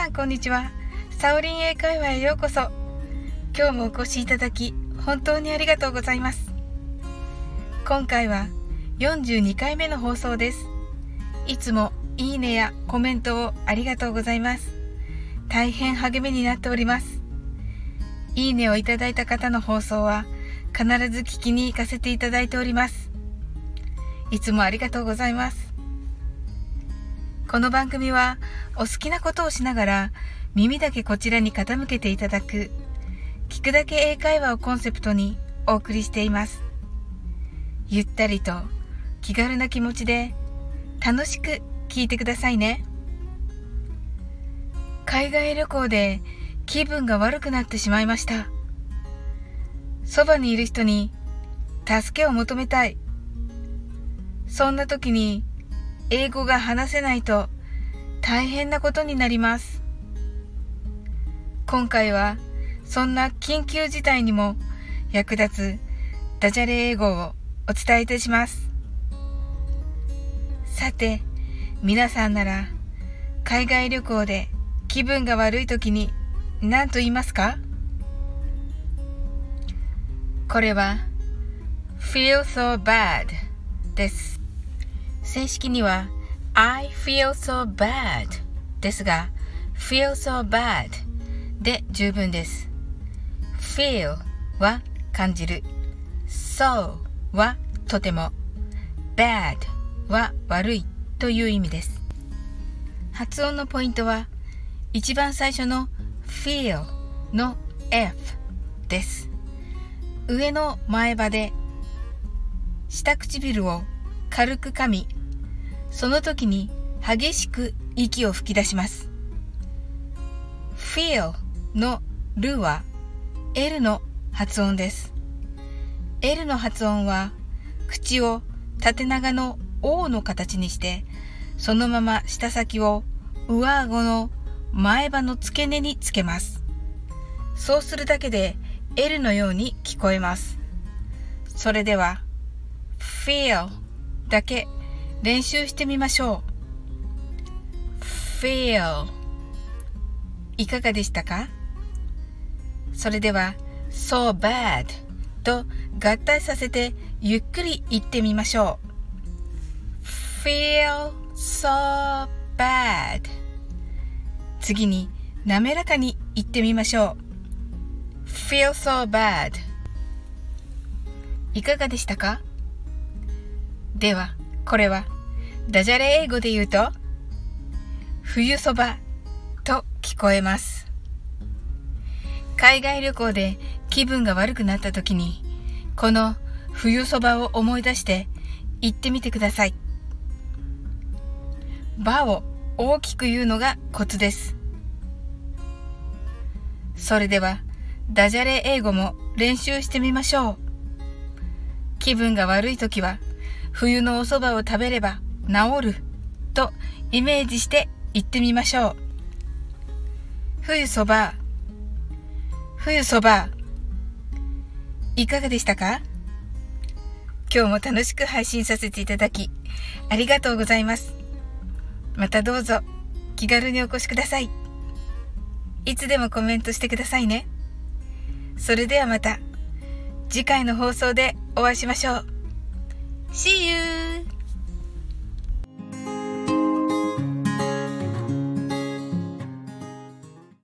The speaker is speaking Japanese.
さんこんにちは。サオリン英会話へようこそ。今日もお越しいただき、本当にありがとうございます。今回は42回目の放送です。いつもいいねやコメントをありがとうございます。大変励みになっております。いいねをいただいた方の放送は必ず聞きに行かせていただいております。いつもありがとうございます。この番組はお好きなことをしながら耳だけこちらに傾けていただく聞くだけ英会話をコンセプトにお送りしています。ゆったりと気軽な気持ちで楽しく聞いてくださいね。海外旅行で気分が悪くなってしまいました。そばにいる人に助けを求めたい。そんな時に英語が話せないと大変なことになります。今回はそんな緊急事態にも役立つダジャレ英語をお伝えいたします。さて、皆さんなら海外旅行で気分が悪い時に何と言いますか？これは feel so bad です。正式には I feel so bad ですが feel so bad で十分です。feel は感じる。so はとても。bad は悪いという意味です。発音のポイントは一番最初の feel の f です。上の前歯で下唇を軽く噛みその時に激しく息を吹き出します。feel のルは L の発音です。L の発音は口を縦長の O の形にしてそのまま舌先を上顎の前歯の付け根につけます。そうするだけで L のように聞こえます。それでは feel だけ練習してみましょう。feel いかがでしたか？それでは so bad と合体させてゆっくり言ってみましょう。feel so bad 次に滑らかに言ってみましょう。feel so bad いかがでしたか？ではこれはダジャレ英語で言うと冬そばと聞こえます。海外旅行で気分が悪くなった時にこの冬そばを思い出して言ってみてください。場を大きく言うのがコツです。それではダジャレ英語も練習してみましょう。気分が悪い時は冬のお蕎麦を食べれば治るとイメージして言ってみましょう。冬そば、冬そば、いかがでしたか？今日も楽しく配信させていただき、ありがとうございます。またどうぞ気軽にお越しください。いつでもコメントしてくださいね。それではまた次回の放送でお会いしましょう。See you!